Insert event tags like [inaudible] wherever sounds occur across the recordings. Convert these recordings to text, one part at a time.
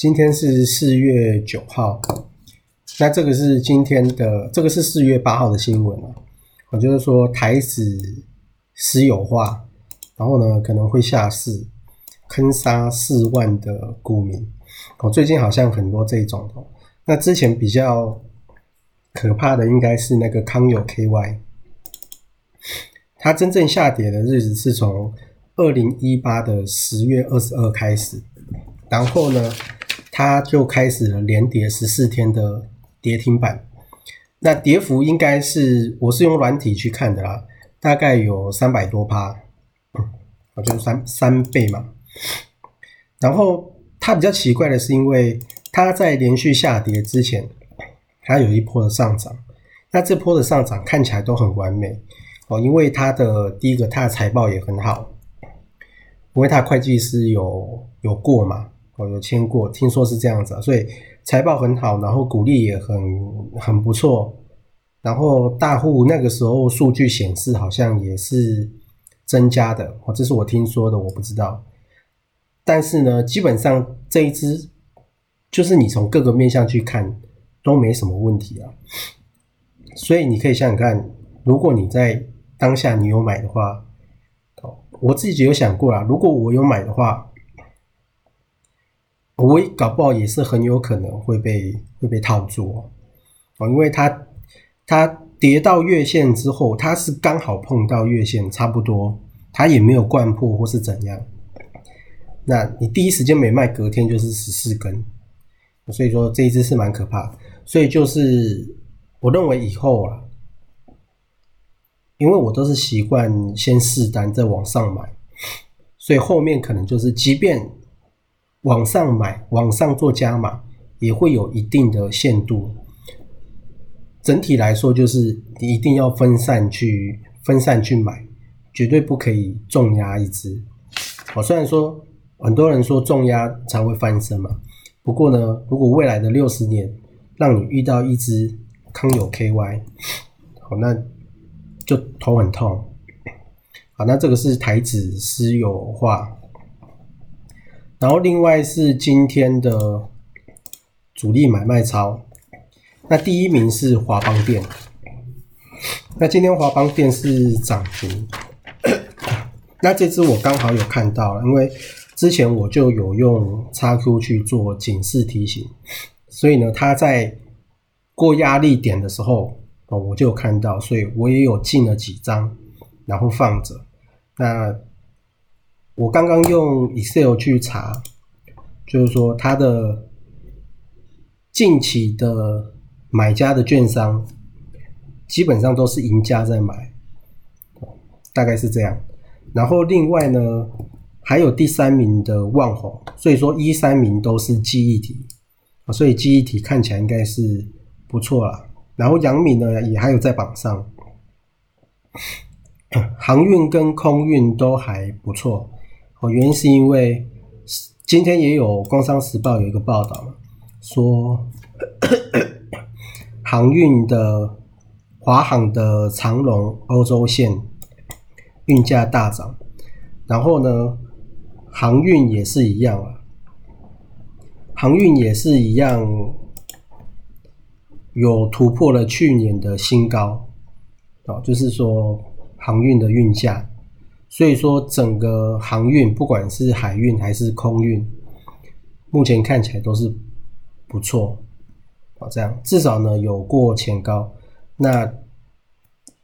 今天是四月九号，那这个是今天的，这个是四月八号的新闻啊。我就是说台子私有化，然后呢可能会下市，坑杀四万的股民。哦，最近好像很多这种的。那之前比较可怕的应该是那个康友 KY，它真正下跌的日子是从二零一八的十月二十二开始，然后呢？它就开始了连跌十四天的跌停板，那跌幅应该是我是用软体去看的啦，大概有三百多趴，啊，就是三三倍嘛。然后它比较奇怪的是，因为它在连续下跌之前，它有一波的上涨，那这波的上涨看起来都很完美。哦，因为它的第一个它的财报也很好，因为它会计师有有过嘛。我有签过，听说是这样子，所以财报很好，然后股利也很很不错，然后大户那个时候数据显示好像也是增加的，哦，这是我听说的，我不知道。但是呢，基本上这一支就是你从各个面向去看都没什么问题啊，所以你可以想想看，如果你在当下你有买的话，哦，我自己有想过啦，如果我有买的话。我搞不好也是很有可能会被会被套住哦，因为它它跌到月线之后，它是刚好碰到月线，差不多，它也没有灌破或是怎样。那你第一时间没卖，隔天就是十四根，所以说这一只是蛮可怕的。所以就是我认为以后啊，因为我都是习惯先试单再往上买，所以后面可能就是即便。往上买，往上做加码，也会有一定的限度。整体来说，就是你一定要分散去分散去买，绝对不可以重压一只。我虽然说很多人说重压才会翻身嘛，不过呢，如果未来的六十年让你遇到一只康友 KY，好，那就头很痛。好，那这个是台子私有化。然后另外是今天的主力买卖超，那第一名是华邦电，那今天华邦电是涨停，[coughs] 那这支我刚好有看到，因为之前我就有用叉 Q 去做警示提醒，所以呢，它在过压力点的时候哦，我就有看到，所以我也有进了几张，然后放着，那。我刚刚用 Excel 去查，就是说它的近期的买家的券商基本上都是赢家在买，大概是这样。然后另外呢，还有第三名的万宏，所以说一三名都是记忆体所以记忆体看起来应该是不错啦。然后杨敏呢也还有在榜上，[coughs] 航运跟空运都还不错。哦，原因是因为今天也有《工商时报》有一个报道，说航运的华航的长龙欧洲线运价大涨，然后呢，航运也是一样啊，航运也是一样，有突破了去年的新高，哦，就是说航运的运价。所以说，整个航运，不管是海运还是空运，目前看起来都是不错，啊这样，至少呢有过前高。那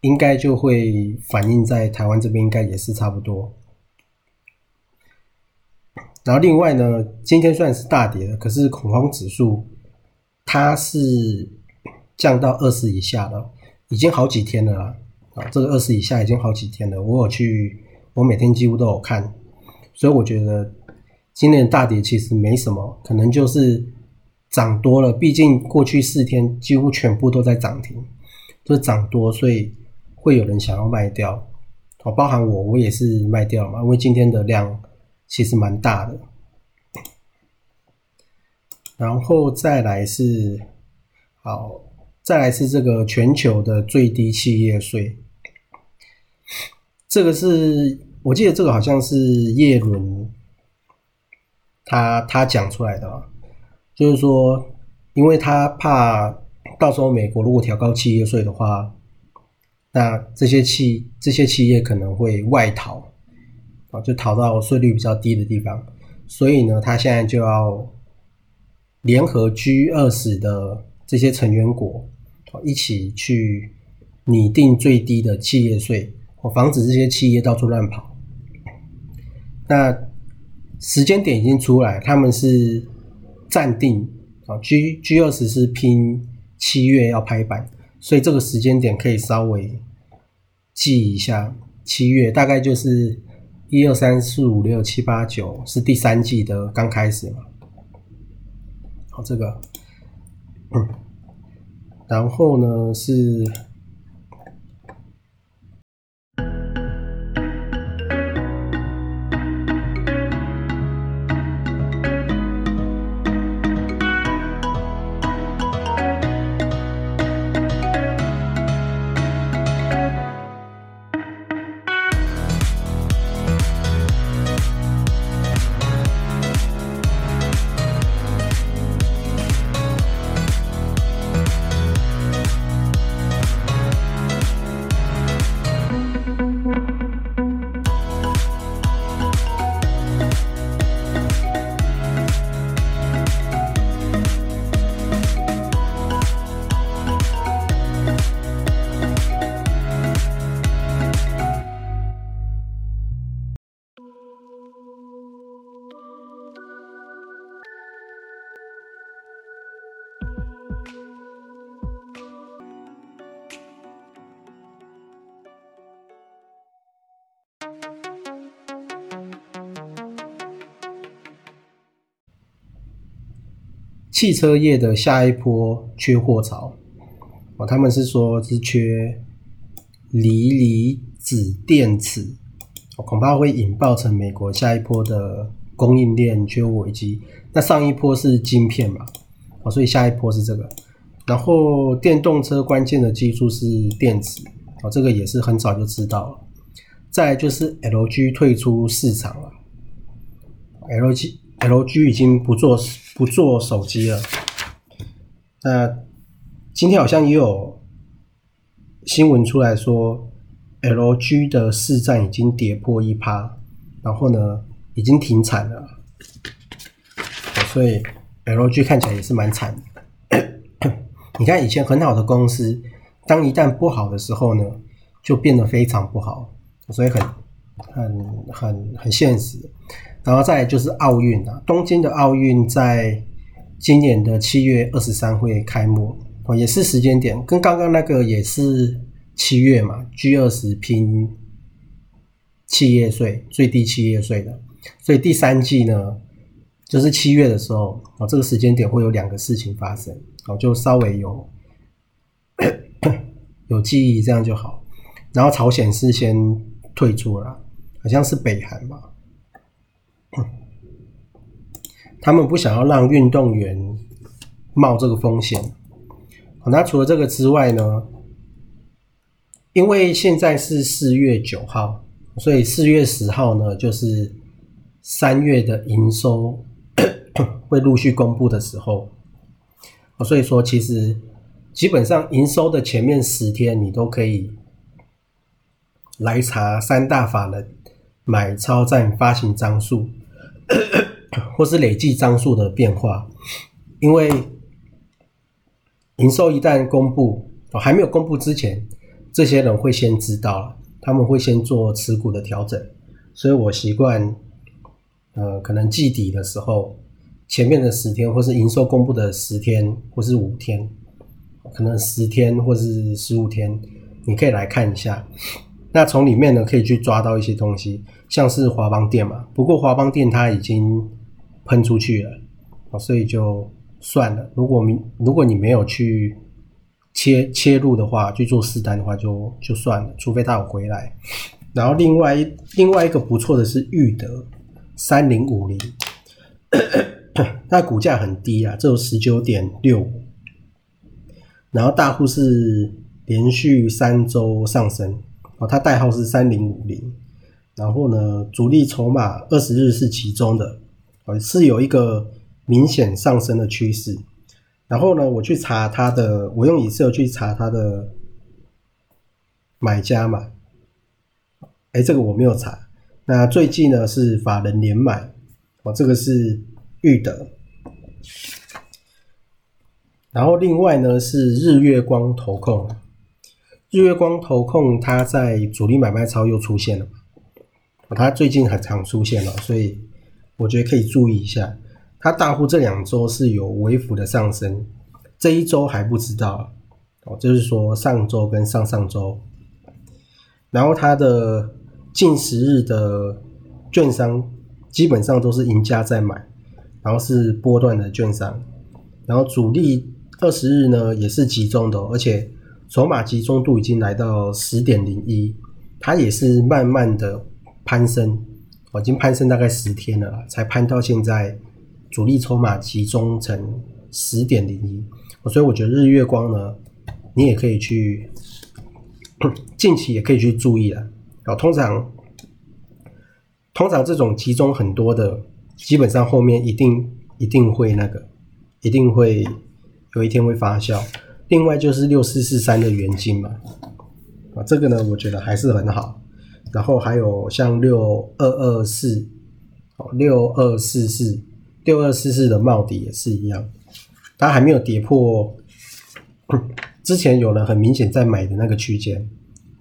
应该就会反映在台湾这边，应该也是差不多。然后另外呢，今天算是大跌了，可是恐慌指数它是降到二十以下了，已经好几天了啦。啊，这个二十以下已经好几天了。我有去，我每天几乎都有看，所以我觉得今年大跌其实没什么，可能就是涨多了。毕竟过去四天几乎全部都在涨停，就涨多，所以会有人想要卖掉。哦，包含我，我也是卖掉嘛，因为今天的量。其实蛮大的，然后再来是好，再来是这个全球的最低企业税，这个是我记得这个好像是叶伦他他讲出来的，就是说，因为他怕到时候美国如果调高企业税的话，那这些企这些企业可能会外逃。啊，就逃到税率比较低的地方，所以呢，他现在就要联合 G 二十的这些成员国，一起去拟定最低的企业税，我防止这些企业到处乱跑。那时间点已经出来，他们是暂定啊，G G 二十是拼七月要拍板，所以这个时间点可以稍微记一下，七月大概就是。一二三四五六七八九是第三季的刚开始嘛？好，这个，嗯，然后呢是。汽车业的下一波缺货潮，哦，他们是说是缺锂离子电池，恐怕会引爆成美国下一波的供应链缺货危机。那上一波是晶片嘛，哦，所以下一波是这个。然后电动车关键的技术是电池，哦，这个也是很早就知道了。再就是 LG 退出市场了，LG。LG 已经不做不做手机了。那今天好像也有新闻出来说，LG 的市占已经跌破一趴，然后呢，已经停产了。所以 LG 看起来也是蛮惨的。[coughs] 你看以前很好的公司，当一旦不好的时候呢，就变得非常不好，所以很很很很现实。然后再就是奥运啊，东京的奥运在今年的七月二十三会开幕哦，也是时间点，跟刚刚那个也是七月嘛，G 二十拼企业税最低企业税的，所以第三季呢就是七月的时候哦，这个时间点会有两个事情发生哦，就稍微有 [coughs] 有记忆这样就好。然后朝鲜是先退出了，好像是北韩嘛。[coughs] 他们不想要让运动员冒这个风险。那除了这个之外呢？因为现在是四月九号，所以四月十号呢，就是三月的营收 [coughs] 会陆续公布的时候。所以说，其实基本上营收的前面十天，你都可以来查三大法人买超占发行张数。[coughs] 或是累计张数的变化，因为营收一旦公布，还没有公布之前，这些人会先知道，他们会先做持股的调整，所以我习惯，呃，可能季底的时候，前面的十天或是营收公布的十天或是五天，可能十天或是十五天，你可以来看一下。那从里面呢，可以去抓到一些东西，像是华邦电嘛。不过华邦电它已经喷出去了，所以就算了。如果你如果你没有去切切入的话，去做试单的话，就就算了。除非它有回来。然后另外另外一个不错的是裕德三零五零，[coughs] 那股价很低啊，只有十九点六五。然后大户是连续三周上升。它代号是三零五零，然后呢，主力筹码二十日是其中的，是有一个明显上升的趋势。然后呢，我去查它的，我用以色去查它的买家嘛，哎，这个我没有查。那最近呢是法人连买，哦，这个是裕德。然后另外呢是日月光投控。日月光投控，它在主力买卖超又出现了，它最近很常出现了，所以我觉得可以注意一下。它大户这两周是有微幅的上升，这一周还不知道哦，就是说上周跟上上周，然后它的近十日的券商基本上都是赢家在买，然后是波段的券商，然后主力二十日呢也是集中的，而且。筹码集中度已经来到十点零一，它也是慢慢的攀升，已经攀升大概十天了，才攀到现在主力筹码集中成十点零一。所以我觉得日月光呢，你也可以去近期也可以去注意了。哦，通常通常这种集中很多的，基本上后面一定一定会那个，一定会有一天会发酵。另外就是六四四三的原金嘛，啊，这个呢，我觉得还是很好。然后还有像六二二四，哦，六二四四，六二四四的帽底也是一样，它还没有跌破 [coughs] 之前有人很明显在买的那个区间，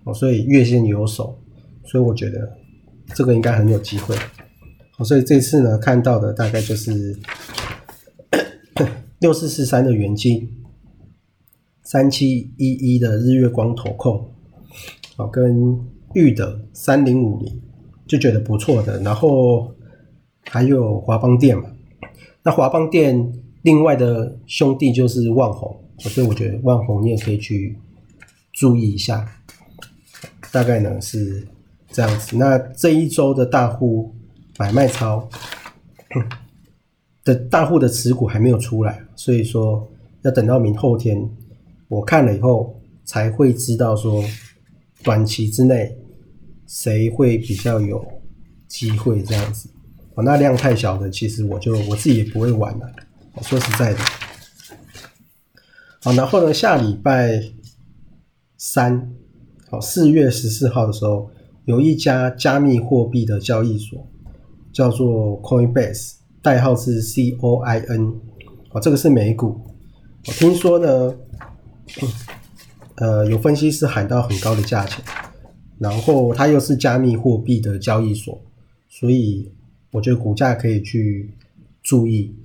哦，所以月线有手，所以我觉得这个应该很有机会。哦，所以这次呢看到的大概就是 [coughs] 六四四三的原金。三七一一的日月光投控，哦，跟裕德三零五零就觉得不错的，然后还有华邦电嘛，那华邦电另外的兄弟就是万宏，所以我觉得万宏你也可以去注意一下，大概呢是这样子。那这一周的大户买卖超的大户的持股还没有出来，所以说要等到明后天。我看了以后才会知道说，短期之内谁会比较有机会这样子。哦，那量太小的，其实我就我自己也不会玩了。我说实在的，好，然后呢，下礼拜三，好，四月十四号的时候，有一家加密货币的交易所叫做 Coinbase，代号是 C O I N，哦，这个是美股。我听说呢。呃，有分析师喊到很高的价钱，然后它又是加密货币的交易所，所以我觉得股价可以去注意。